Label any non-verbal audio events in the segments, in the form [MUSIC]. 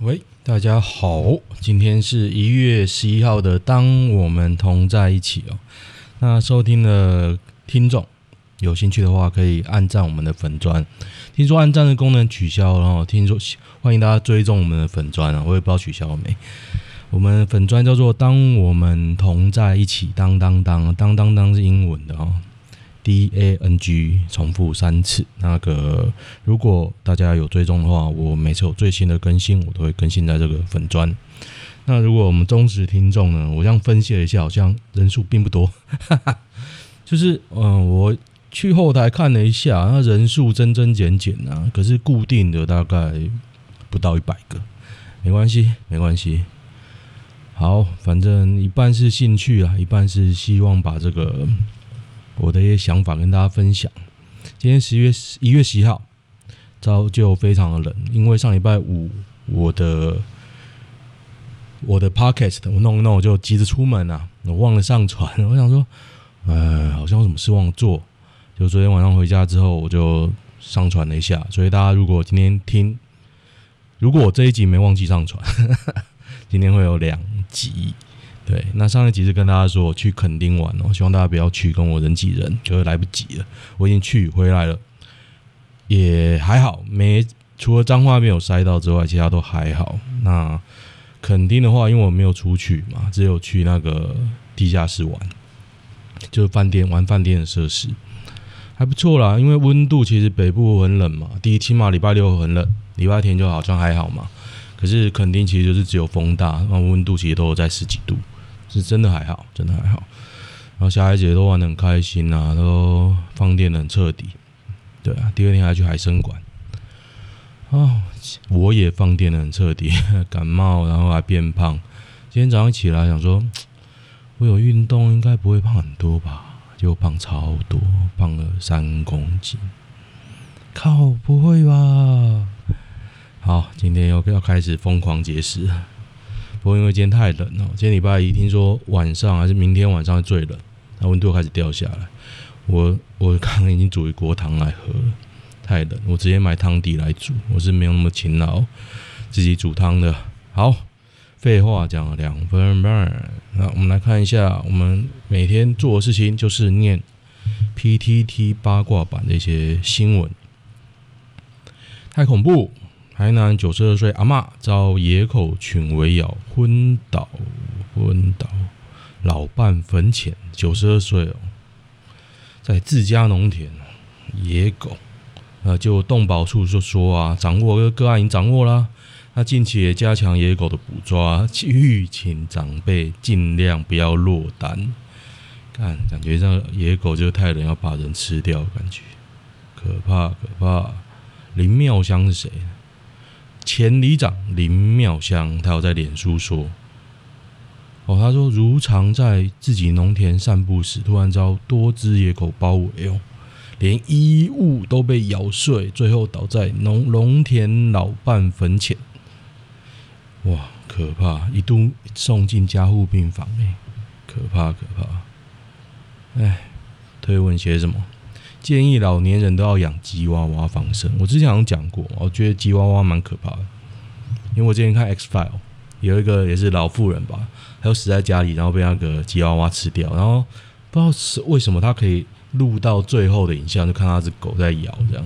喂，大家好，今天是一月十一号的，当我们同在一起哦。那收听的听众有兴趣的话，可以按赞我们的粉专。听说按赞的功能取消，然后听说欢迎大家追踪我们的粉专啊，我也不知道取消了没。我们粉专叫做“当我们同在一起”，当当当当当当是英文的哦。D A N G 重复三次。那个，如果大家有追踪的话，我每次有最新的更新，我都会更新在这个粉砖。那如果我们忠实听众呢，我这样分析了一下，好像人数并不多。哈哈，就是，嗯、我去后台看了一下，那人数增增减减啊，可是固定的大概不到一百个。没关系，没关系。好，反正一半是兴趣啊，一半是希望把这个。我的一些想法跟大家分享。今天十月一月十一号，早就非常的冷，因为上礼拜五我的我的 podcast 我弄一弄，我就急着出门啊，我忘了上传。我想说，呃，好像有什么事忘做。就昨天晚上回家之后，我就上传了一下。所以大家如果今天听，如果我这一集没忘记上传，[LAUGHS] 今天会有两集。对，那上一集是跟大家说我去垦丁玩哦，希望大家不要去跟我人挤人，就是来不及了。我已经去回来了，也还好，没除了彰化没有塞到之外，其他都还好。那垦丁的话，因为我没有出去嘛，只有去那个地下室玩，就是饭店玩饭店的设施，还不错啦。因为温度其实北部很冷嘛，第一起码礼拜六很冷，礼拜天就好像还好嘛。可是垦丁其实就是只有风大，然后温度其实都有在十几度。是真的还好，真的还好。然后小孩子也都玩得很开心啊，都放电得很彻底。对啊，第二天还去海生馆。哦，我也放电得很彻底，[LAUGHS] 感冒然后还变胖。今天早上起来想说，我有运动应该不会胖很多吧？结果胖超多，胖了三公斤。靠，不会吧？好，今天又要开始疯狂节食。不过因为今天太冷了，今天礼拜一听说晚上还是明天晚上最冷，那温度开始掉下来。我我刚刚已经煮一锅汤来喝了，太冷，我直接买汤底来煮。我是没有那么勤劳，自己煮汤的。好，废话讲了两分半，那我们来看一下，我们每天做的事情就是念 PTT 八卦版的一些新闻，太恐怖。台南九十二岁阿嬷遭野狗群围咬昏倒，昏倒，老伴坟前。九十二岁哦，在自家农田，野狗，呃，就动保处就说啊，掌握个个案已经掌握了，那近期也加强野狗的捕抓，吁请长辈尽量不要落单。看，感觉这野狗就太冷，要把人吃掉，感觉可怕可怕。林妙香是谁？前里长林妙香，她有在脸书说：“哦，他说如常在自己农田散步时，突然遭多只野狗包围哦，连衣物都被咬碎，最后倒在农农田老伴坟前。哇，可怕！一度送进加护病房，哎，可怕可怕！哎，推文写什么？”建议老年人都要养吉娃娃防身。我之前好像讲过，我觉得吉娃娃蛮可怕的，因为我之前看 X File 有一个也是老妇人吧，她就死在家里，然后被那个吉娃娃吃掉，然后不知道是为什么她可以录到最后的影像，就看那只狗在咬这样。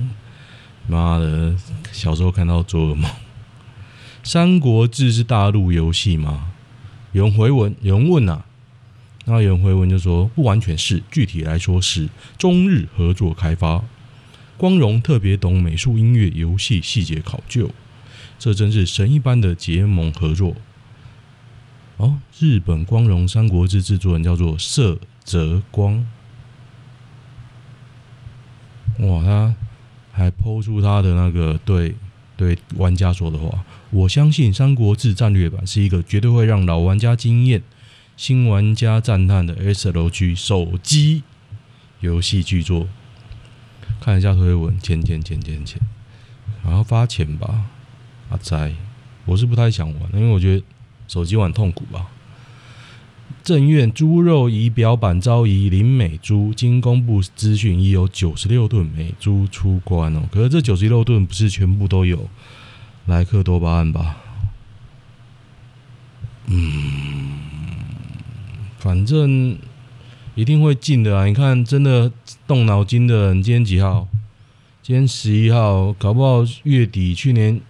妈的，小时候看到做噩梦。《三国志》是大陆游戏吗？有人回文，有人问啊。那有人回文就说，不完全是，具体来说是中日合作开发。光荣特别懂美术、音乐、游戏细节考究，这真是神一般的结盟合作。哦，日本光荣《三国志》制作人叫做色泽光。哇，他还抛出他的那个对对玩家说的话：我相信《三国志战略版》是一个绝对会让老玩家惊艳。新玩家赞叹的 SLG 手机游戏巨作，看一下推文，钱钱钱钱钱，然后发钱吧，阿仔，我是不太想玩，因为我觉得手机玩痛苦吧。正院猪肉仪表板遭移林美猪，经公布资讯，已有九十六吨美猪出关哦。可是这九十六吨不是全部都有莱克多巴胺吧？嗯，反正一定会进的啊！你看，真的动脑筋的人，今天几号？今天十一号，搞不好月底，去年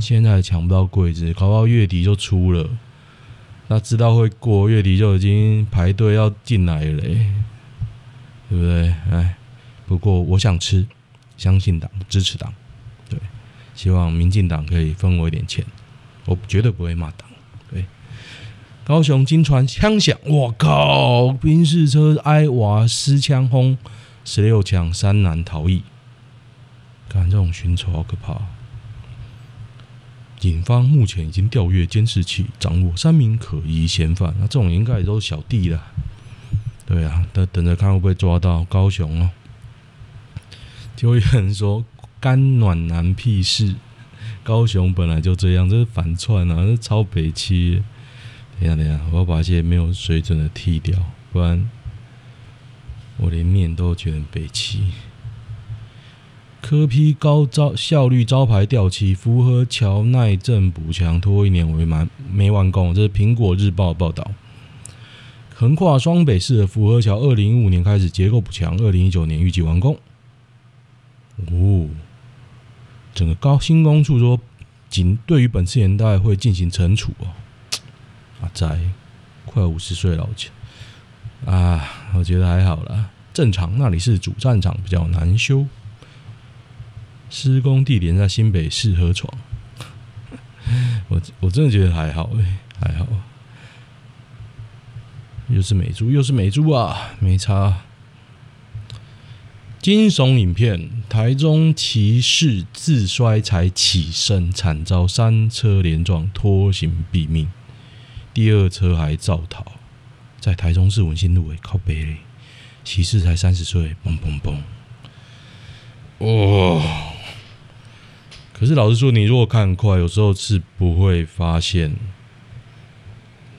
现在还抢不到柜子，搞不好月底就出了。那知道会过月底就已经排队要进来了，欸，对不对？哎，不过我想吃，相信党，支持党，对，希望民进党可以分我一点钱，我绝对不会骂党。对，高雄金传枪响，我靠！宾士车挨娃失枪轰，十六枪三男逃逸，看这种寻仇好可怕。警方目前已经调阅监视器，掌握三名可疑嫌犯。那这种应该也都是小弟了。对啊，等等着看会不会抓到高雄哦。就有人说干暖男屁事，高雄本来就这样，这是反串啊，这超北七。等下等下，我要把这些没有水准的踢掉，不然我连念都觉得北七。柯 P 高招效率招牌掉漆，福和桥耐震补强拖一年为满没完工。这是苹果日报报道。横跨双北市的福和桥，二零一五年开始结构补强，二零一九年预计完工。哦，整个高新工处说，仅对于本次年代会进行惩处哦。阿宅，快五十岁老钱啊，我觉得还好啦，正常。那里是主战场，比较难修。施工地点在新北市河床，我我真的觉得还好哎，还好。又是美猪，又是美猪啊，没差。惊悚影片：台中骑士自摔才起身，惨遭三车连撞，拖行毙命。第二车还造逃，在台中市文心路诶，靠北嘞。骑士才三十岁，嘣嘣嘣，哦。可是老实说，你如果看快，有时候是不会发现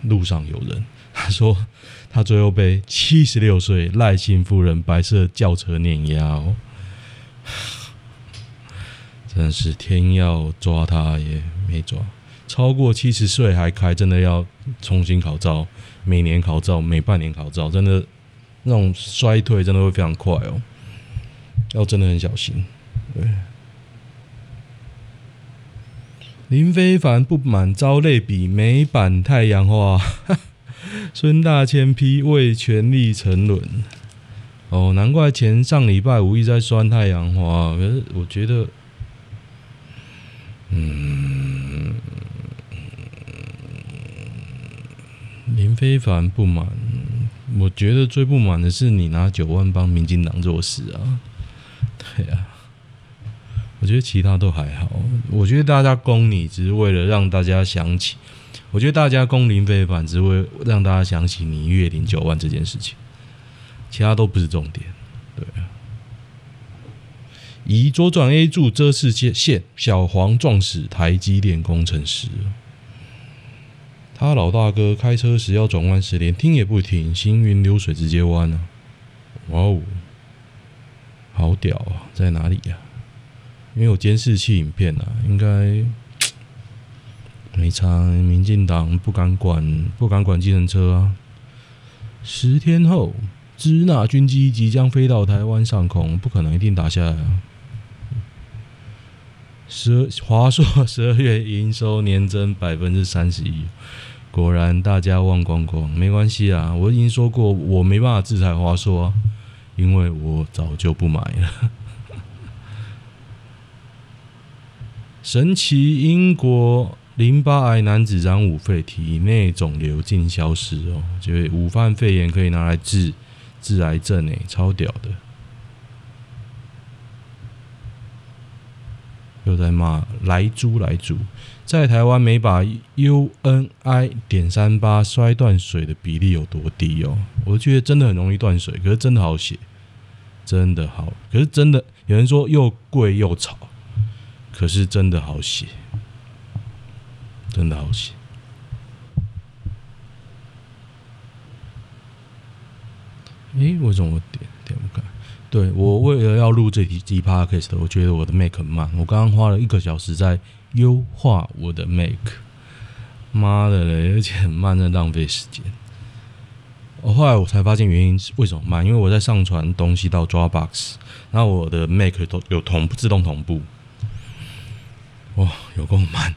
路上有人。他说他最后被七十六岁赖姓夫人白色轿车碾压哦，真是天要抓他也没抓。超过七十岁还开，真的要重新考照，每年考照，每半年考照，真的那种衰退真的会非常快哦，要真的很小心，对。林非凡不满遭类比美版太阳花，[LAUGHS] 孙大千批为权力沉沦。哦，难怪前上礼拜五一直在酸太阳花，可是我觉得，嗯，林非凡不满，我觉得最不满的是你拿九万帮民进党做事啊，[LAUGHS] 对啊。我觉得其他都还好。我觉得大家攻你只是为了让大家想起，我觉得大家攻林非凡只是为让大家想起你月领九万这件事情，其他都不是重点。对啊，以左转 A 柱遮视界线，小黄撞死台积电工程师。他老大哥开车时要转弯时连听也不听，行云流水直接弯了。哇哦，好屌啊！在哪里呀？没有监视器影片啊，应该没差。民进党不敢管，不敢管计程车啊。十天后，支那军机即将飞到台湾上空，不可能一定打下来啊。十华硕十二月营收年增百分之三十一，果然大家忘光光。没关系啊，我已经说过，我没办法制裁华硕啊，因为我早就不买了。[LAUGHS] 神奇英国淋巴癌男子染五肺，体内肿瘤竟消失哦！就是武汉肺炎可以拿来治治癌症诶，超屌的！又在骂来猪来猪，在台湾每把 UNI 点三八摔断水的比例有多低哦？我觉得真的很容易断水，可是真的好写，真的好，可是真的有人说又贵又吵。可是真的好写，真的好写。诶，为什么我点点不开？对，我为了要录这集 Podcast，我觉得我的 Mac 很慢。我刚刚花了一个小时在优化我的 Mac。妈的嘞，而且很慢，在浪费时间。我后来我才发现原因是为什么慢，因为我在上传东西到 Dropbox，然后我的 Mac 都有同自动同步。哇，有够慢！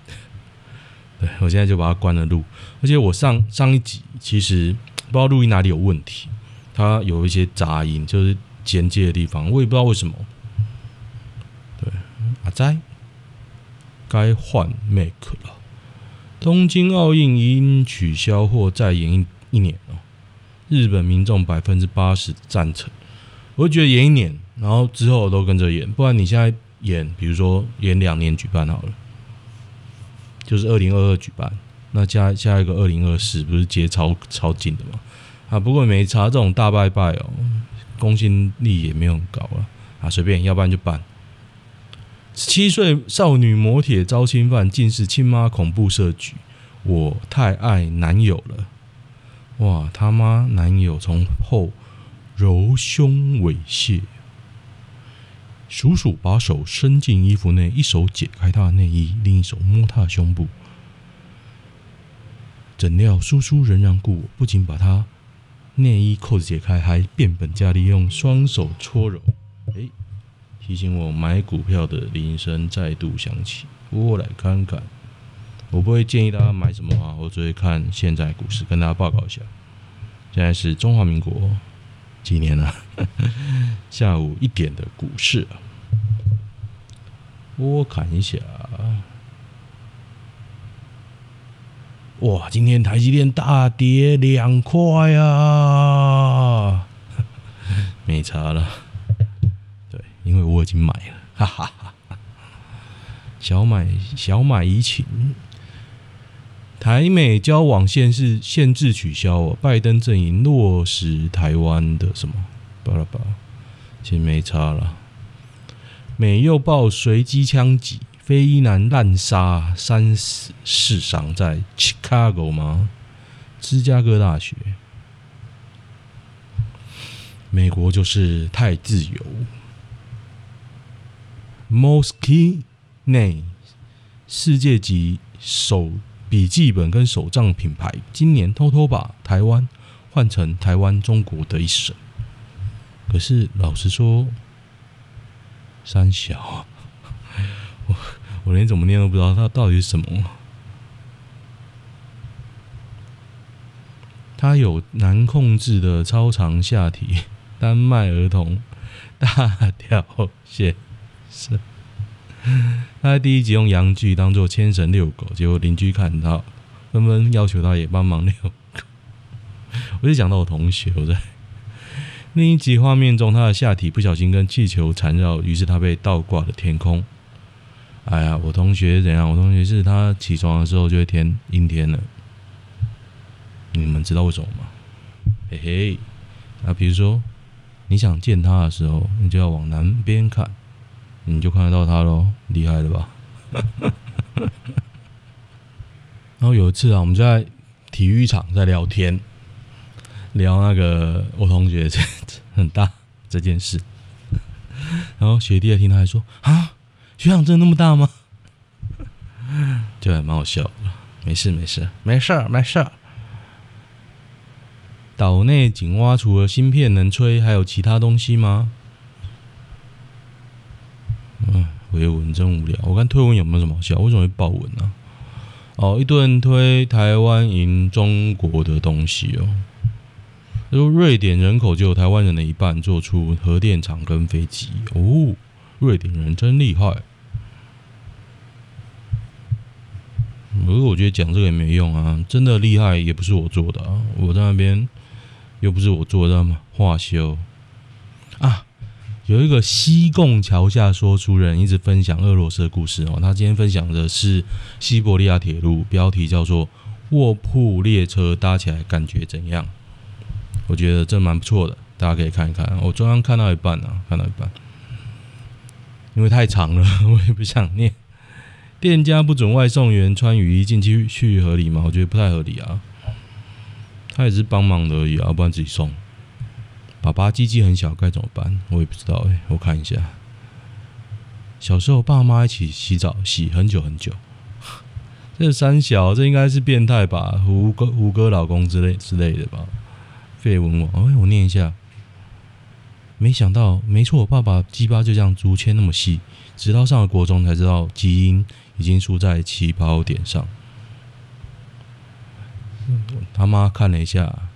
对，我现在就把它关了录，而且我上上一集其实不知道录音哪里有问题，它有一些杂音，就是衔接的地方，我也不知道为什么。对，阿仔该换 make 了。东京奥运因取消或再延一一年哦，日本民众百分之八十赞成，我觉得延一年，然后之后都跟着延，不然你现在延，比如说延两年举办好了。就是二零二二举办，那加下一个二零二四，不是接超超近的吗？啊，不过没差，这种大拜拜哦，公信力也没有很高了啊，随便，要不然就办。七岁少女磨铁遭侵犯，竟是亲妈恐怖设局，我太爱男友了，哇，他妈男友从后揉胸猥亵。叔叔把手伸进衣服内，一手解开他的内衣，另一手摸他的胸部。怎料叔叔仍然故我，不仅把他内衣扣子解开，还变本加厉用双手搓揉。哎，提醒我买股票的铃声再度响起。我来看看，我不会建议大家买什么啊，我只会看现在股市，跟大家报告一下。现在是中华民国。几年了？[LAUGHS] 下午一点的股市啊，我看一下。哇，今天台积电大跌两块啊！[LAUGHS] 没差了，对，因为我已经买了，哈哈哈。小买小买怡情。台美交往限制限制取消哦，拜登阵营落实台湾的什么？巴拉巴拉，其实没差了。美又爆随机枪击，非裔男滥杀三死四伤，在 Chicago 吗？芝加哥大学。美国就是太自由。Moleskine 世界级手。笔记本跟手账品牌今年偷偷把台湾换成台湾中国的一省，可是老实说，三小，我我连怎么念都不知道它到底是什么。它有难控制的超长下体，丹麦儿童大条线是。他在第一集用阳具当做牵绳遛狗，结果邻居看到，纷纷要求他也帮忙遛狗。我就讲到我同学，我在另一集画面中，他的下体不小心跟气球缠绕，于是他被倒挂了天空。哎呀，我同学怎样？我同学是他起床的时候就会天阴天了。你们知道为什么吗？嘿嘿，啊，比如说你想见他的时候，你就要往南边看。你就看得到他喽，厉害了吧？[LAUGHS] 然后有一次啊，我们在体育场在聊天，聊那个我同学这 [LAUGHS] 很大这件事。然后学弟也听，他还说：“啊，学长真的那么大吗？” [LAUGHS] 就还蛮好笑的。没事没事没事没事。岛内井蛙除了芯片能吹，还有其他东西吗？嗯，回文真无聊。我看推文有没有什么好笑？为什么会爆文呢、啊？哦，一顿推台湾赢中国的东西哦。他说瑞典人口就有台湾人的一半，做出核电厂跟飞机哦。瑞典人真厉害。可是我觉得讲这个也没用啊，真的厉害也不是我做的啊，我在那边又不是我做的嘛，化修啊。有一个西贡桥下说书人一直分享俄罗斯的故事哦，他今天分享的是西伯利亚铁路，标题叫做“卧铺列车搭起来感觉怎样？”我觉得这蛮不错的，大家可以看一看。我刚刚看到一半啊，看到一半，因为太长了，[LAUGHS] 我也不想念。店家不准外送员穿雨衣进去，去合理吗？我觉得不太合理啊。他也是帮忙的而已啊，不然自己送。爸爸鸡鸡很小，该怎么办？我也不知道哎、我看一下。小时候爸妈一起洗澡，洗很久很久，[LAUGHS] 这三小，这应该是变态吧？胡歌胡歌老公之类之类的吧？废文王，哎，我念一下。没想到，没错，爸爸鸡巴就这样竹签那么细，直到上了国中才知道基因已经输在起跑点上。他妈看了一下，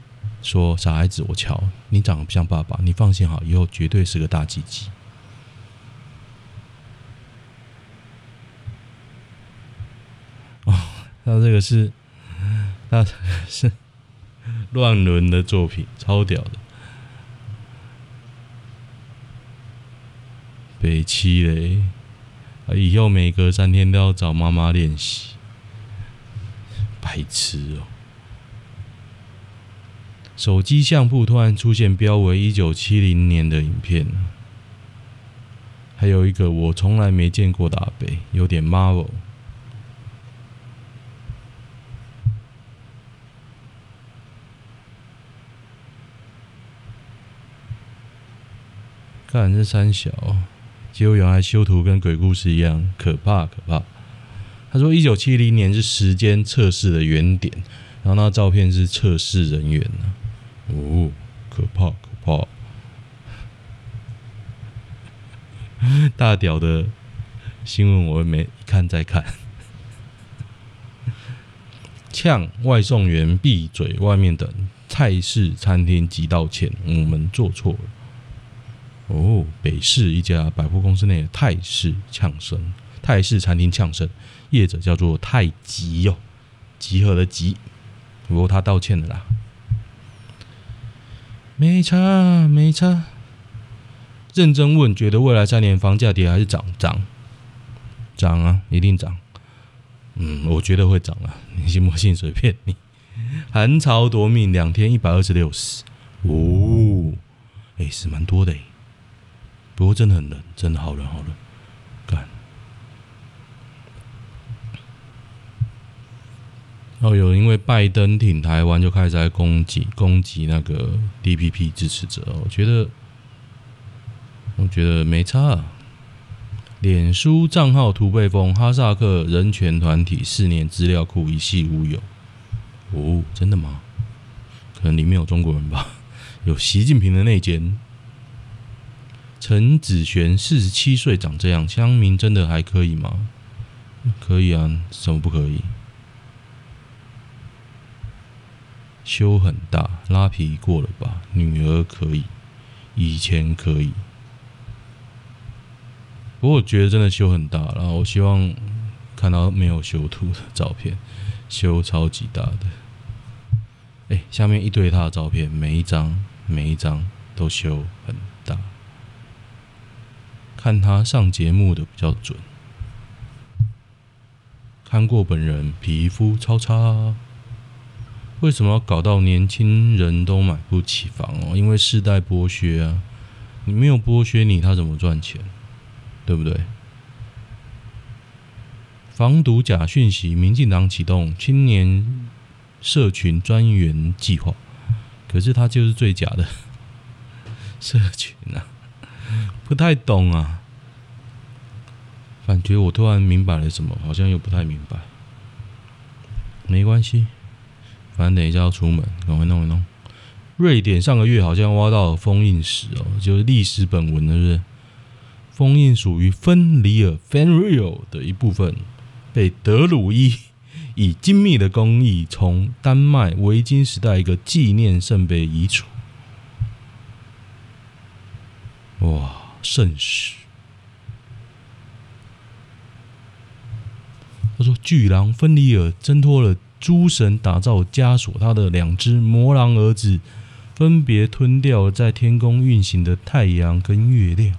说：“傻孩子，我瞧你长得不像爸爸，你放心好，以后绝对是个大鸡鸡。[LAUGHS] ”哦，他这个是，他是乱伦的作品，超屌的。北七嘞，以后每隔三天都要找妈妈练习，白痴哦！手机相簿突然出现标为一九七零年的影片，还有一个我从来没见过的阿北，有点 Marvel。看这三小。结果原来修图跟鬼故事一样可怕可怕。他说，一九七零年是时间测试的原点，然后那照片是测试人员哦，可怕可怕。[LAUGHS] 大屌的新闻我没看再看。[LAUGHS] 呛外送员闭嘴，外面等菜式餐厅急道歉，我们做错了。哦，北市一家百货公司内的泰式呛声，泰式餐厅呛声，业者叫做泰集哟，集合的集，不过他道歉了啦，没差没差，认真问，觉得未来三年房价跌还是涨？涨，涨啊，一定涨，嗯，我觉得会涨啊，你信不信随便你。寒潮夺命，两天一百二十六死，哦，哎，是蛮多的诶。不过真的很冷，真的好冷好冷，干。哦，有因为拜登挺台湾，就开始在攻击攻击那个 DPP 支持者。我觉得，我觉得没差。脸书账号图被封，哈萨克人权团体四年资料库一系乌有。哦，真的吗？可能里面有中国人吧？有习近平的内奸。陈子璇四十七岁，长这样，乡民真的还可以吗？可以啊，怎么不可以？修很大，拉皮过了吧？女儿可以，以前可以，不过我觉得真的修很大，然后我希望看到没有修图的照片，修超级大的。哎，下面一堆他的照片，每一张每一张都修很。看他上节目的比较准，看过本人皮肤超差，为什么要搞到年轻人都买不起房哦？因为世代剥削啊！你没有剥削你，他怎么赚钱？对不对？防毒假讯息，民进党启动青年社群专员计划，可是他就是最假的社群啊！[LAUGHS] 不太懂啊，感觉我突然明白了什么，好像又不太明白。没关系，反正等一下要出门，赶快弄一弄。瑞典上个月好像挖到了封印石哦，就是历史本文，是不是？封印属于芬里尔 （Fenrir） 的一部分，被德鲁伊 [LAUGHS] 以精密的工艺从丹麦维京时代一个纪念圣杯移除。哇！圣石，他说：“巨狼芬里尔挣脱了诸神打造枷锁，他的两只魔狼儿子分别吞掉了在天宫运行的太阳跟月亮。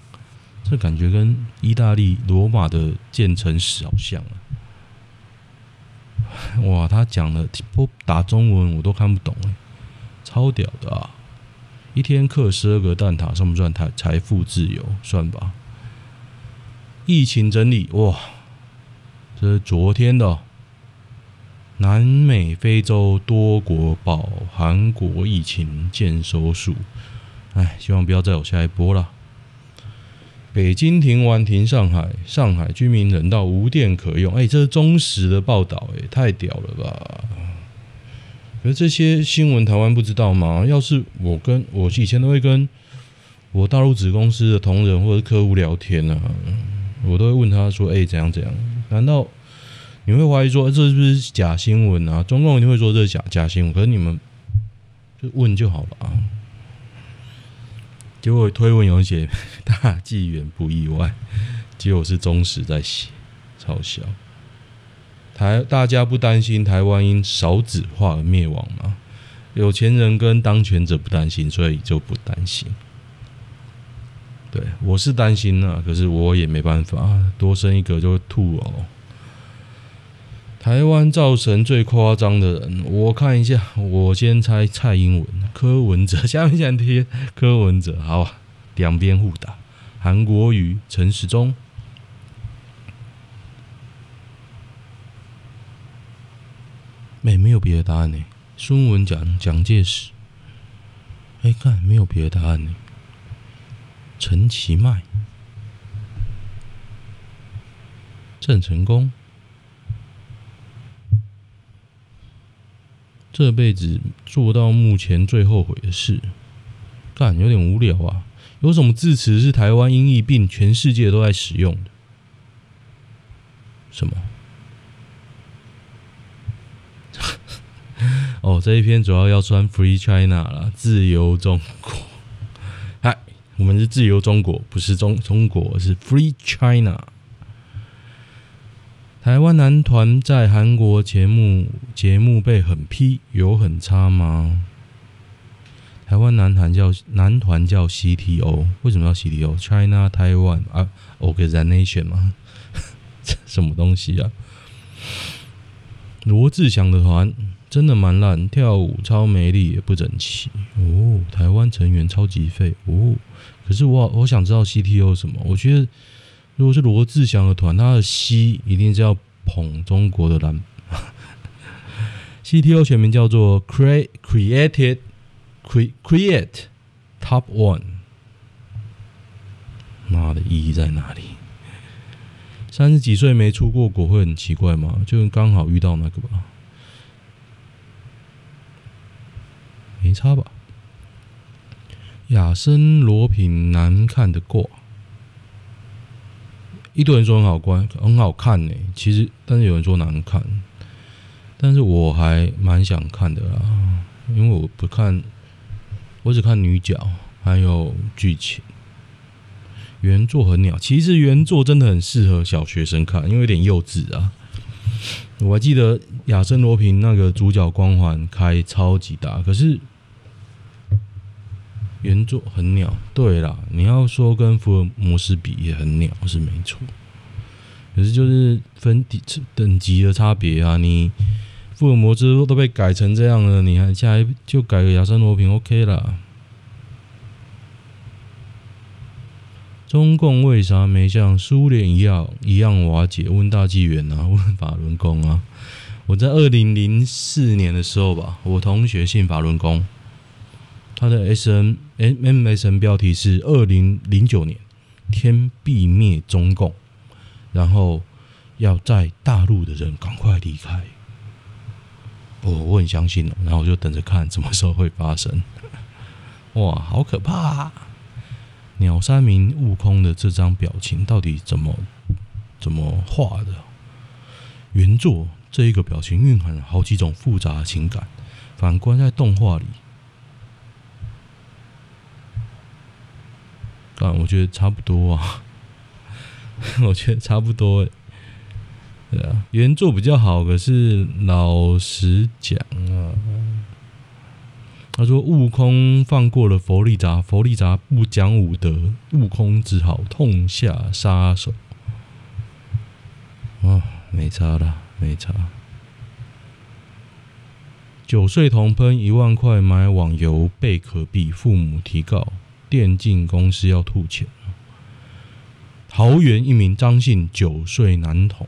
这感觉跟意大利罗马的建成史好像啊！哇，他讲的不打中文我都看不懂哎，超屌的啊！”一天刻十二个蛋挞，算不算财财富自由？算吧。疫情整理哇，这是昨天的。南美、非洲多国保韩国疫情见收数，哎，希望不要再有下一波了。北京停完停上海，上海居民忍到无电可用。哎，这是中时的报道，哎，太屌了吧！可是这些新闻台湾不知道吗？要是我跟我以前都会跟我大陆子公司的同仁或者客户聊天啊，我都会问他说：“哎，怎样怎样？”难道你会怀疑说这是不是假新闻啊？中共一定会说这是假假新闻，可是你们就问就好了啊。结果推文有写 [LAUGHS] 大纪元不意外，结果是中时在写，超小。台大家不担心台湾因少子化而灭亡吗？有钱人跟当权者不担心，所以就不担心。对，我是担心啊，可是我也没办法，多生一个就会吐哦。台湾造神最夸张的人，我看一下，我先猜蔡英文、柯文哲，下面想贴柯文哲，好，两边互打，韩国瑜、陈时中，没没有别的答案呢？孙文讲蒋介石，哎，看没有别的答案呢？陈其迈、郑成功。这辈子做到目前最后悔的事，干有点无聊啊！有什么字词是台湾音译并全世界都在使用的？什么？哦，这一篇主要要穿 Free China 啦，自由中国。嗨，我们是自由中国，不是中中国，是 Free China。台湾男团在韩国节目节目被狠批，有很差吗？台湾男团叫男团叫 CTO，为什么要 CTO？China Taiwan 啊，Organization 吗？[LAUGHS] 这什么东西啊？罗志祥的团真的蛮烂，跳舞超没力，也不整齐哦。台湾成员超级废哦。可是我我想知道 CTO 什么？我觉得。如果是罗志祥的团，他的 C 一定是要捧中国的蓝。[LAUGHS] CTO 全名叫做 Create Created Create Top One。妈的，意义在哪里？三十几岁没出过国会很奇怪吗？就刚好遇到那个吧，没差吧？亚森罗苹难看的挂。一堆人说很好观，很好看呢、其实，但是有人说难看，但是我还蛮想看的啦，因为我不看，我只看女角，还有剧情。原作很鸟，其实原作真的很适合小学生看，因为有点幼稚啊。我还记得亚森罗平那个主角光环开超级大，可是。原作很鸟，对啦，你要说跟福尔摩斯比也很鸟是没错，可是就是分等等级的差别啊。你福尔摩斯都被改成这样了，你还下来就改个亚森罗平 OK 啦。中共为啥没像苏联一样一样瓦解？问大纪元啊，问 [LAUGHS] 法轮功啊。我在二零零四年的时候吧，我同学信法轮功。他的 S N M M S N 标题是二零零九年天必灭中共，然后要在大陆的人赶快离开。我我很相信了，然后我就等着看什么时候会发生。[LAUGHS] 哇，好可怕！鸟山明悟空的这张表情到底怎么怎么画的？原作这一个表情蕴含了好几种复杂情感，反观在动画里。啊，我觉得差不多啊，[LAUGHS] 我觉得差不多。对啊，原作比较好，可是老实讲啊，他说悟空放过了佛利萨，弗利萨不讲武德，悟空只好痛下杀手。啊，没差了，没差。九岁童喷一万块买网游贝壳币，父母提告。电竞公司要吐钱。桃园一名张姓九岁男童。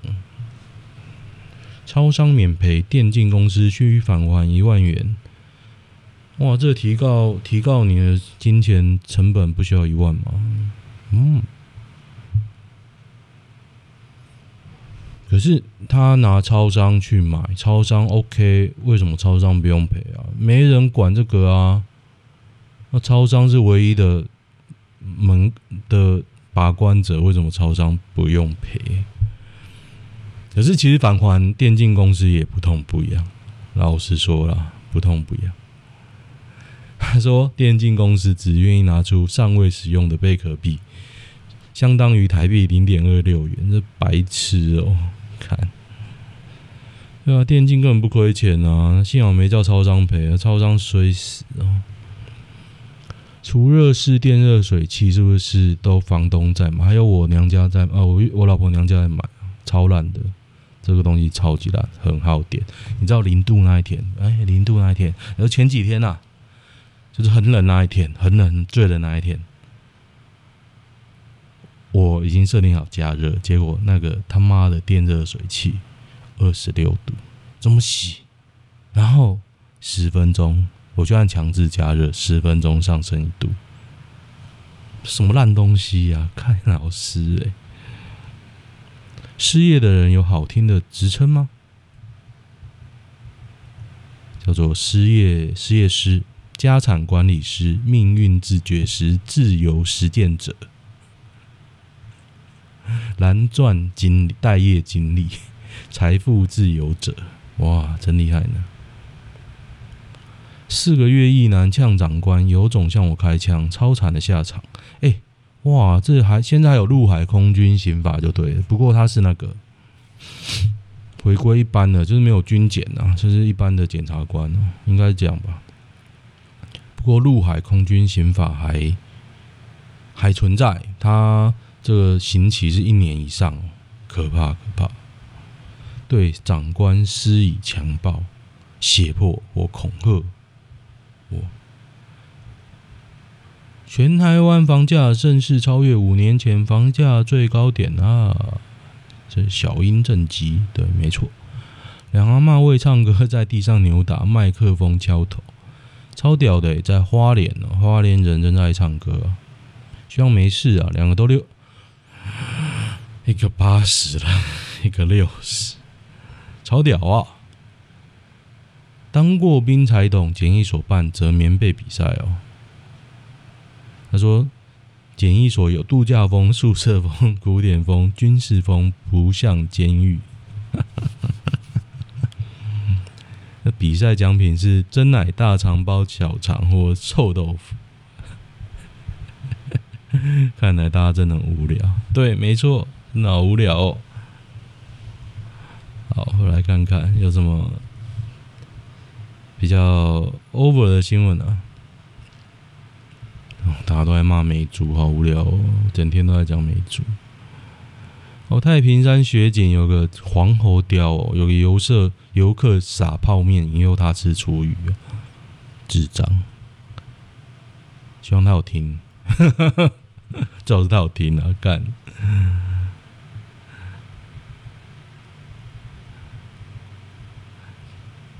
超商免赔电竞公司需返还一万元。哇这提高提高你的金钱成本不需要一万吗？嗯。可是他拿超商去买超商 ok 为什么超商不用赔啊？没人管这个啊。那超商是唯一的门的把关者，为什么超商不用赔？可是其实返还电竞公司也不痛不痒，老实说了，不痛不痒。他说电竞公司只愿意拿出尚未使用的贝壳币，相当于台币零点二六元，这白痴哦！看，对啊，电竞根本不亏钱啊，幸好没叫超商赔啊，超商衰死哦。除热式电热水器是不是都房东在买？还有我娘家在啊，我我老婆娘家在买，超烂的，这个东西超级烂，很耗电。你知道零度那一天？哎，零度那一天，然后前几天呐、啊，就是很冷那一天，很冷最冷那一天，我已经设定好加热，结果那个他妈的电热水器二十六度，怎么洗？然后十分钟。我就按强制加热，十分钟上升一度。什么烂东西呀、[LAUGHS] 看老师哎，失业的人有好听的职称吗？叫做失业失业师、家产管理师、命运自觉师、自由实践者、蓝钻经理、待业经理、财富自由者。哇，真厉害呢！四个月一男呛长官，有种向我开枪，超惨的下场。哎、哇，这还现在还有陆海空军刑法就对了。不过他是那个回归一般的，就是没有军检呐，就是一般的检察官哦，应该是这样吧。不过陆海空军刑法还还存在，他这个刑期是一年以上，可怕可怕。对长官施以强暴、胁迫或恐吓。全台湾房价正式超越五年前房价最高点啊！这小英政绩，对，没错。两阿妈为唱歌在地上扭打，麦克风敲头，超屌的，在花莲哦，花莲人正在唱歌，希望没事啊。两个都六，一个八十了，一个六十，超屌啊！当过兵才懂，检疫所办折棉被比赛哦。他说：“检疫所有度假风、宿舍风、古典风、军事风，不像监狱。[LAUGHS] ”那比赛奖品是真奶大肠包小肠或臭豆腐。[LAUGHS] 看来大家真的无聊。对，没错，老无聊。好，我来看看有什么比较 over 的新闻啊。大家都在骂美猪，好无聊哦！整天都在讲美猪。哦，太平山雪景有个黄喉貂哦，有个游客游客撒泡面引诱他吃厨余，智障！希望他有听，[LAUGHS] 最好是他有听啊！干！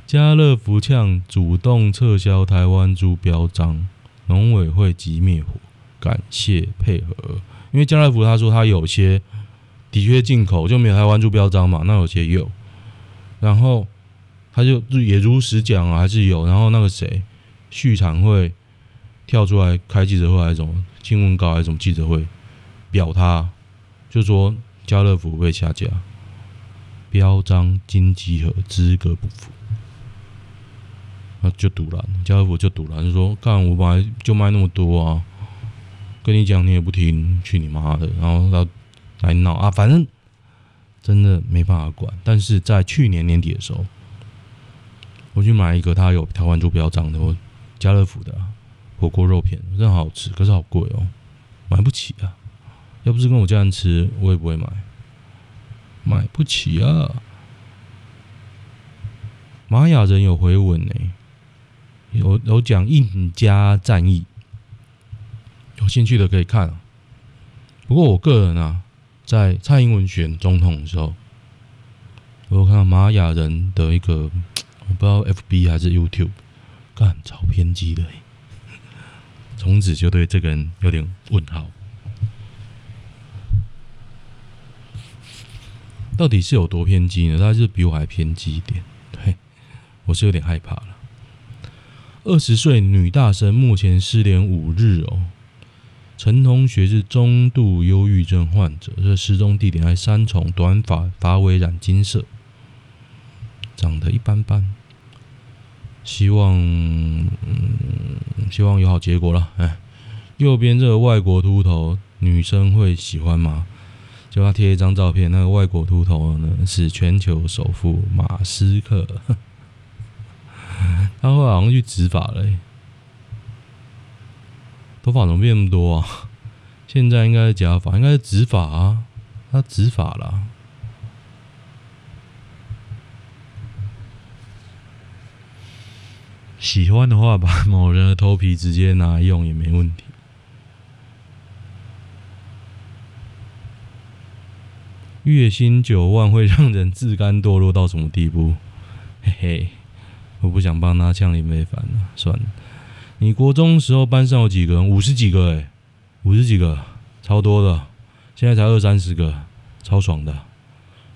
家乐福呛主动撤销台湾猪标章。农委会及灭火，感谢配合。因为家乐福他说他有些的确进口就没有台湾猪标章嘛，那有些有，然后他就也如实讲啊，还是有。然后那个谁，畜产会跳出来开记者会还是什么新闻稿还是什么记者会，表他就说家乐福被下架，标章经济和资格不符。就赌了，家乐福就赌了，就说：“干，我本来就卖那么多啊，跟你讲你也不听，去你妈的！”然后他来闹啊，反正真的没办法管。但是在去年年底的时候，我去买一个他有台湾猪标章的，我家乐福的火锅肉片，真的好吃，可是好贵哦，买不起啊！要不是跟我家人吃，我也不会买，买不起啊！玛雅人有回文呢、有有讲印加战役，有兴趣的可以看。不过我个人啊，在蔡英文选总统的时候，我有看到玛雅人的一个，我不知道 FB 还是 YouTube，干超偏激的，从此就对这个人有点问号。到底是有多偏激呢？他是比我还偏激一点，对，我是有点害怕了。二十岁女大生目前失联五日哦。陈同学是中度忧郁症患者，这失踪地点在三重，短发，发尾染金色，长得一般般。希望，嗯，希望有好结果了。哎，右边这个外国秃头女生会喜欢吗？就他贴一张照片，那个外国秃头呢是全球首富马斯克，[LAUGHS] 他后来好像去植发了，头发怎么变那么多啊？[LAUGHS] 现在应该是假发，应该是植发啊，他植发了。喜欢的话，把 [LAUGHS] 某人的头皮直接拿来用也没问题。月薪九万会让人自甘堕落到什么地步？嘿嘿，我不想帮他呛林飞帆了，算了。你国中时候班上有几个人？五十几个哎，五十几个，超多的。现在才二三十个，超爽的。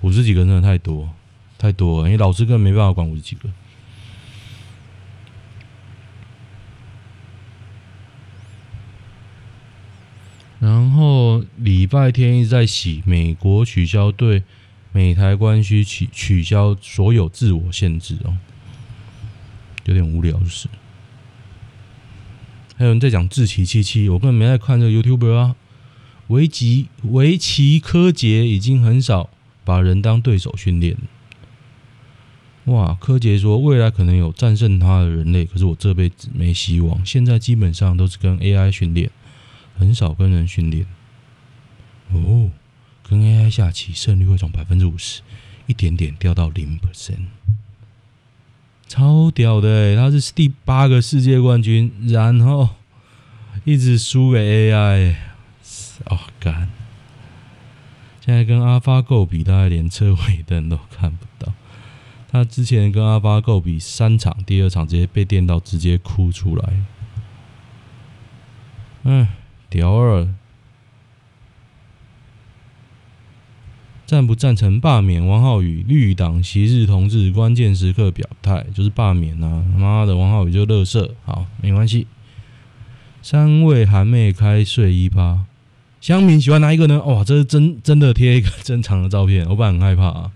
五十几个真的太多，太多了，因为老师根本没办法管五十几个。然后礼拜天一直在洗，美国取消对美台关系取取消所有自我限制哦，有点无聊就是。还有人在讲志祺七七，我根本没在看这个 YouTuber 啊。围棋围棋柯洁已经很少把人当对手训练。哇，柯洁说未来可能有战胜他的人类，可是我这辈子没希望。现在基本上都是跟 AI 训练。很少跟人训练哦，跟 AI 下棋胜率会从百分之五十一点点掉到零 percent，超屌的！他是第八个世界冠军，然后一直输给 AI，哦干！现在跟阿发够比，大概连车尾灯都看不到。他之前跟阿发够比三场，第二场直接被电到，直接哭出来。嗯。屌二，赞不赞成罢免王浩宇？绿党昔日同志关键时刻表态，就是罢免啊！他妈的，王浩宇就乐色，好，没关系。三位韩妹开睡衣趴，乡民喜欢哪一个呢？哇，这是真真的贴一个正常的照片，我本来很害怕啊。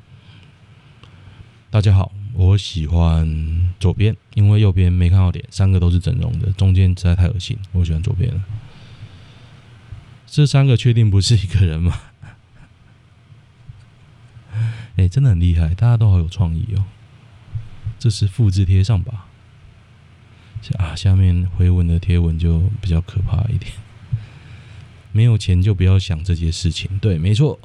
大家好，我喜欢左边，因为右边没看到脸，三个都是整容的，中间实在太恶心，我喜欢左边了。这三个确定不是一个人吗？哎，真的很厉害，大家都好有创意哦。这是复制贴上吧？啊，下面回文的贴文就比较可怕一点。没有钱就不要想这些事情。对，没错。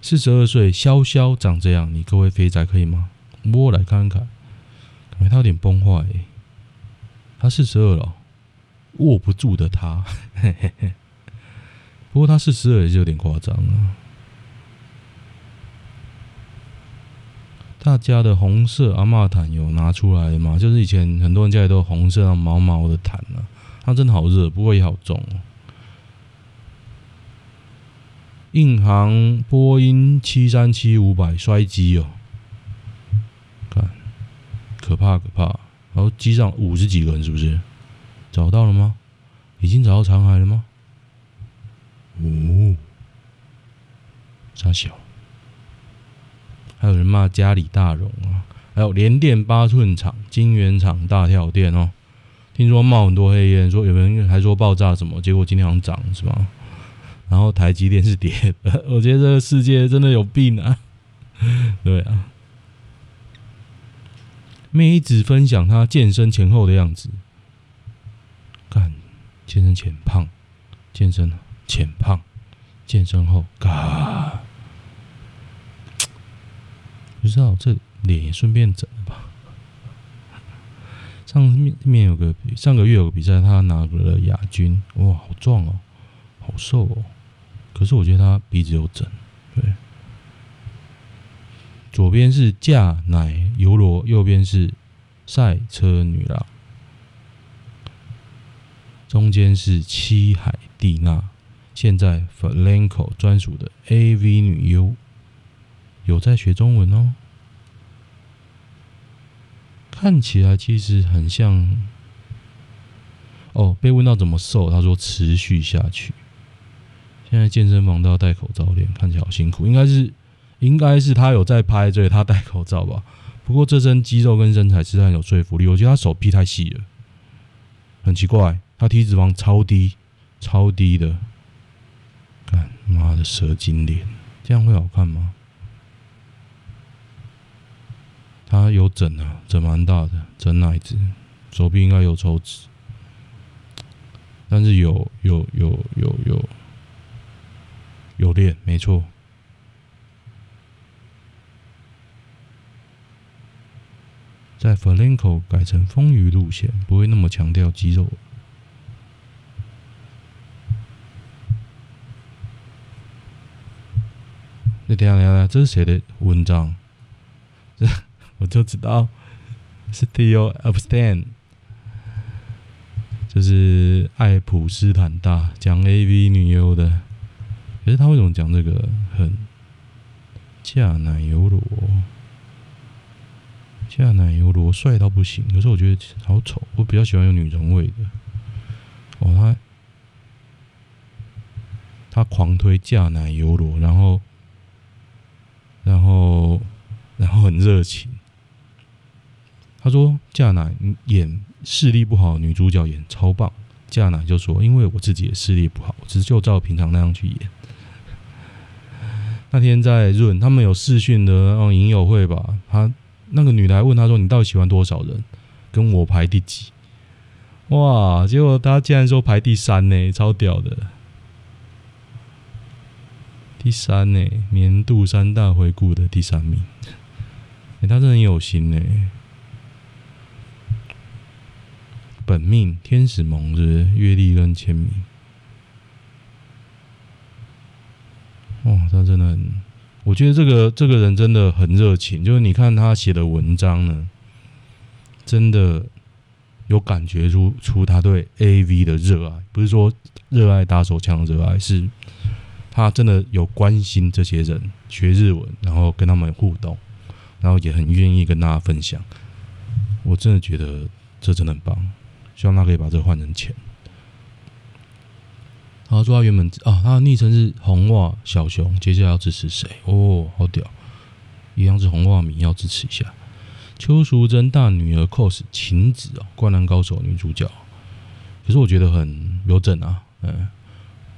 四十二岁，潇潇长这样，你各位肥宅可以吗？摸来看看，感觉他有点崩坏。他四十二了。握不住的他，嘿嘿嘿。不过他四十二也是有点夸张啊。大家的红色阿嬷毯有拿出来吗？就是以前很多人家里都红色毛毛的毯啊。它真的好热，不过也好重哦。印航波音七三七五百摔机哦，看，可怕可怕。然后机上五十几个人，是不是？找到了吗？已经找到残骸了吗？哦，傻小，还有人骂家里大荣啊，还有联电八寸厂、金圆厂大跳电哦。听说冒很多黑烟，说有人还说爆炸什么，结果今天好像涨是吗？然后台积电是跌的，[LAUGHS] 我觉得这个世界真的有病啊！[LAUGHS] 对啊，妹子分享她健身前后的样子。干，健身前胖，健身前胖，健身后嘎，不知道这脸也顺便整了吧？上面面有个上个月有个比赛，他拿了亚军，哇，好壮哦，好瘦哦。可是我觉得他鼻子有整，对。左边是架奶油罗，右边是赛车女郎。中间是七海蒂娜，现在 Flanco 专属的 AV 女优，有在学中文哦。看起来其实很像。哦，被问到怎么瘦，他说持续下去。现在健身房都要戴口罩练，看起来好辛苦。应该是，应该是他有在拍，所以他戴口罩吧。不过这身肌肉跟身材是很有说服力。我觉得他手臂太细了，很奇怪，他体脂肪超低，超低的。干妈的蛇精脸，这样会好看吗？他有整啊，整蛮大的，整奶子，手臂应该有抽脂。但是有有有有有有练，没错，在 Flanco 改成丰腴路线，不会那么强调肌肉。你等下等下，这是谁的文章？这我就知道是 Theo Epstein。就是爱普斯坦大讲 AV 女优的，可是他为什么讲这个很嫁奶油罗？嫁奶油罗帅到不行，可是我觉得好丑，我比较喜欢有女人味的。哦，他他狂推嫁奶油罗，然后然后然后很热情。他说架奶演。视力不好，女主角演超棒。架奶就说：“因为我自己也视力不好，只是就照平常那样去演。”那天在润，他们有视讯的那种影友会吧？他那个女的还问他说：“你到底喜欢多少人？跟我排第几？”哇！结果他竟然说排第三呢，超屌的！第三呢，年度三大回顾的第三名。哎，他真的很有心呢。本命天使盟是月历跟签名，哦，他真的很，我觉得这个这个人真的很热情。就是你看他写的文章呢，真的有感觉出出他对 AV 的热爱，不是说热爱打手枪热爱，是他真的有关心这些人学日文，然后跟他们互动，然后也很愿意跟大家分享。我真的觉得这真的很棒。希望他可以把这个换成钱。然后说他原本啊，他的昵称是红袜小熊，接下来要支持谁？哦，好屌！一样是红袜迷，要支持一下。邱淑贞大女儿 cos 晴子哦，灌篮高手女主角。可是我觉得很有整啊，嗯，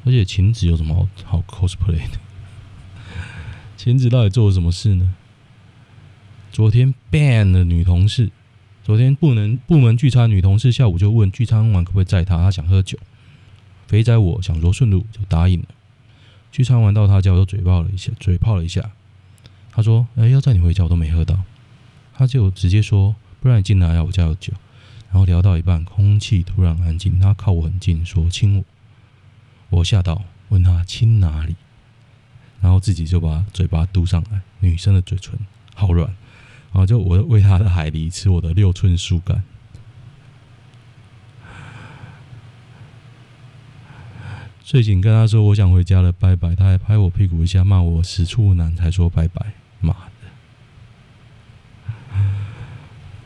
而且晴子有什么好好 cosplay 的？[LAUGHS] 晴子到底做了什么事呢？昨天 ban 了女同事。昨天部门部门聚餐，女同事下午就问聚餐完可不可以载她，她想喝酒。肥仔我想说顺路就答应了。聚餐完到他家，我就嘴炮了一下，嘴炮了一下。他说：“哎，要载你回家，我都没喝到。”他就直接说：“不然你进来呀，我家有酒。”然后聊到一半，空气突然安静，他靠我很近，说：“亲我。”我吓到，问他亲哪里，然后自己就把嘴巴嘟上来，女生的嘴唇好软。然后就我喂他的海狸吃我的六寸树干。睡醒跟他说我想回家了，拜拜。他还拍我屁股一下，骂我死处男，才说拜拜。妈的，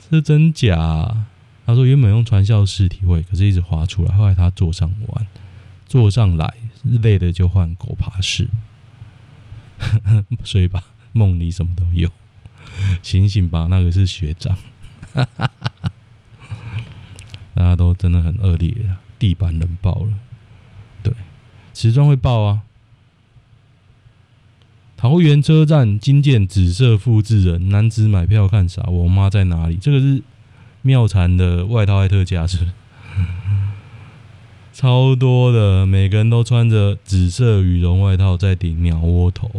这真假啊？他说原本用传销式体会，可是一直滑出来。后来他坐上玩，坐上来累的就换狗爬式，[LAUGHS] 睡吧，梦里什么都有。醒醒吧，那个是学长，[LAUGHS] 大家都真的很恶劣！地板冷爆了，对，瓷砖会爆啊！桃园车站惊见紫色复制人，男子买票看啥？我妈在哪里？这个是妙禅的外套爱特价是是？[LAUGHS] 超多的，每个人都穿着紫色羽绒外套在顶鸟窝头。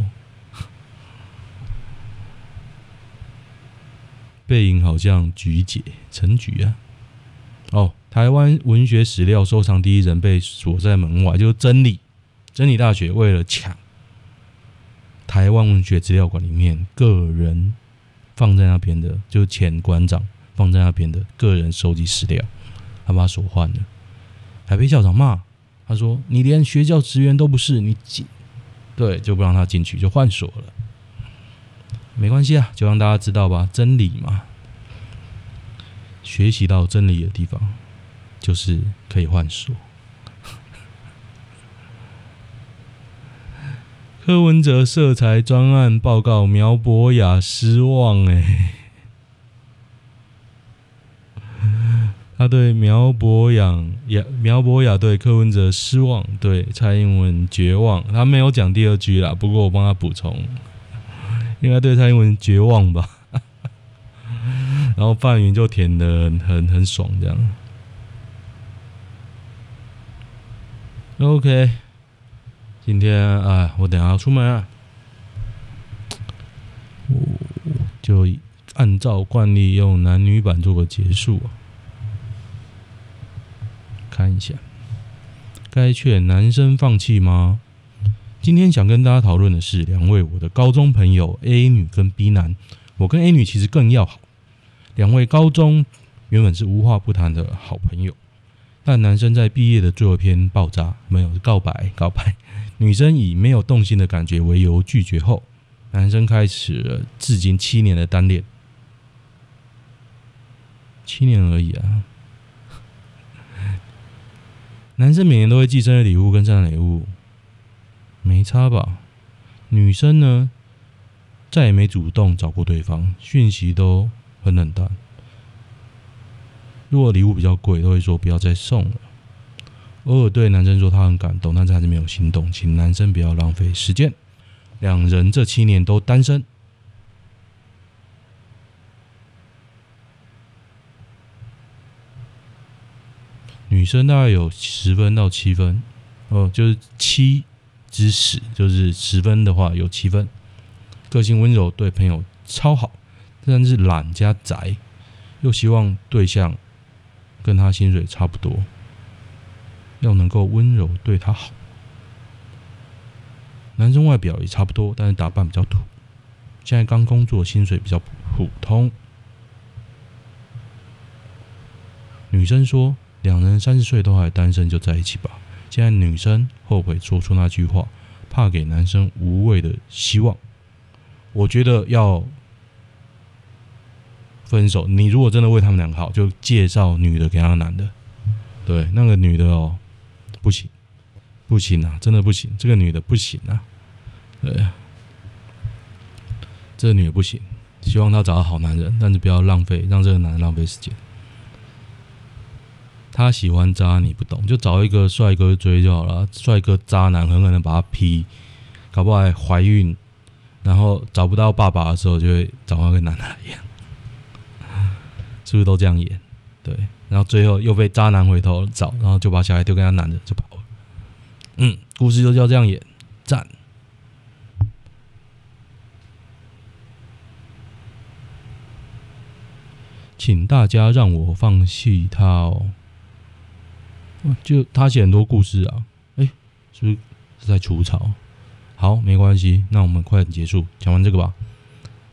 背影好像菊姐陈菊啊！哦，台湾文学史料收藏第一人被锁在门外，就是真理真理大学为了抢台湾文学资料馆里面个人放在那边的，就是前馆长放在那边的个人收集史料，他把锁换了，还被校长骂，他说你连学校职员都不是，你进对就不让他进去，就换锁了。没关系啊，就让大家知道吧，真理嘛，学习到真理的地方，就是可以换说。[LAUGHS] 柯文哲色彩专案报告，苗博雅失望哎，[LAUGHS] 他对苗博雅呀，苗博雅对柯文哲失望，对蔡英文绝望。他没有讲第二句啦，不过我帮他补充，应该对蔡英文绝望吧。[LAUGHS] 然后范云就舔得很很爽，这样。OK。今天啊，我等下要出门啊，我就按照惯例用男女版做个结束。看一下，该劝男生放弃吗？今天想跟大家讨论的是两位我的高中朋友 A 女跟 B 男，我跟 A 女其实更要好。两位高中原本是无话不谈的好朋友，但男生在毕业的最后一篇爆炸，没有告白，告白。[LAUGHS] 女生以没有动心的感觉为由拒绝后，男生开始了至今七年的单恋。七年而已啊！[LAUGHS] 男生每年都会寄生日礼物跟圣诞礼物，没差吧？女生呢，再也没主动找过对方，讯息都很冷淡。如果礼物比较贵，都会说不要再送了。偶尔对男生说他很感动，但是还是没有心动，请男生不要浪费时间。两人这七年都单身。女生大概有十分到七分，哦，就是七知识，就是十分的话有七分。个性温柔，对朋友超好，但是懒加宅，又希望对象跟他薪水差不多。要能够温柔对他好，男生外表也差不多，但是打扮比较土。现在刚工作，薪水比较普通。女生说：“两人三十岁都还单身，就在一起吧。”现在女生后悔说出那句话，怕给男生无谓的希望。我觉得要分手。你如果真的为他们两个好，就介绍女的给那个男的。对，那个女的哦。不行，不行啊！真的不行，这个女的不行啊！对，这个女的不行。希望她找到好男人，但是不要浪费，让这个男人浪费时间。他喜欢渣，你不懂，就找一个帅哥追就好了。帅哥渣男狠狠的把他劈，搞不好还怀孕，然后找不到爸爸的时候，就会找那个男的一样，是不是都这样演？对。然后最后又被渣男回头找，然后就把小孩丢给他男的就跑了。嗯，故事就叫这样演，赞。请大家让我放弃他哦。就他写很多故事啊，哎，是不是是在除草？好，没关系，那我们快点结束，讲完这个吧。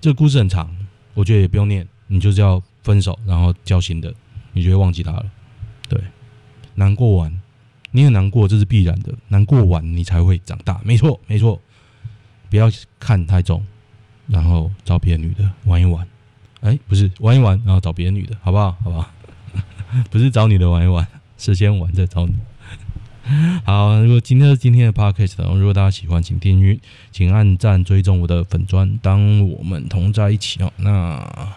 这个故事很长，我觉得也不用念，你就是要分手，然后交新的。你就会忘记他了，对，难过完，你很难过，这是必然的。难过完，你才会长大，没错，没错。不要看太重，然后找别的女的玩一玩。哎，不是玩一玩，然后找别的女的，好不好？好不好？[LAUGHS] 不是找女的玩一玩，是先玩再找你。好，如果今天是今天的 podcast，如果大家喜欢，请订阅，请按赞追踪我的粉专，当我们同在一起哦。那。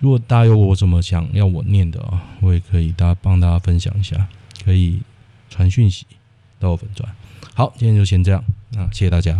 如果大家有我什么想要我念的啊，我也可以大家帮大家分享一下，可以传讯息到我粉专。好，今天就先这样，那谢谢大家。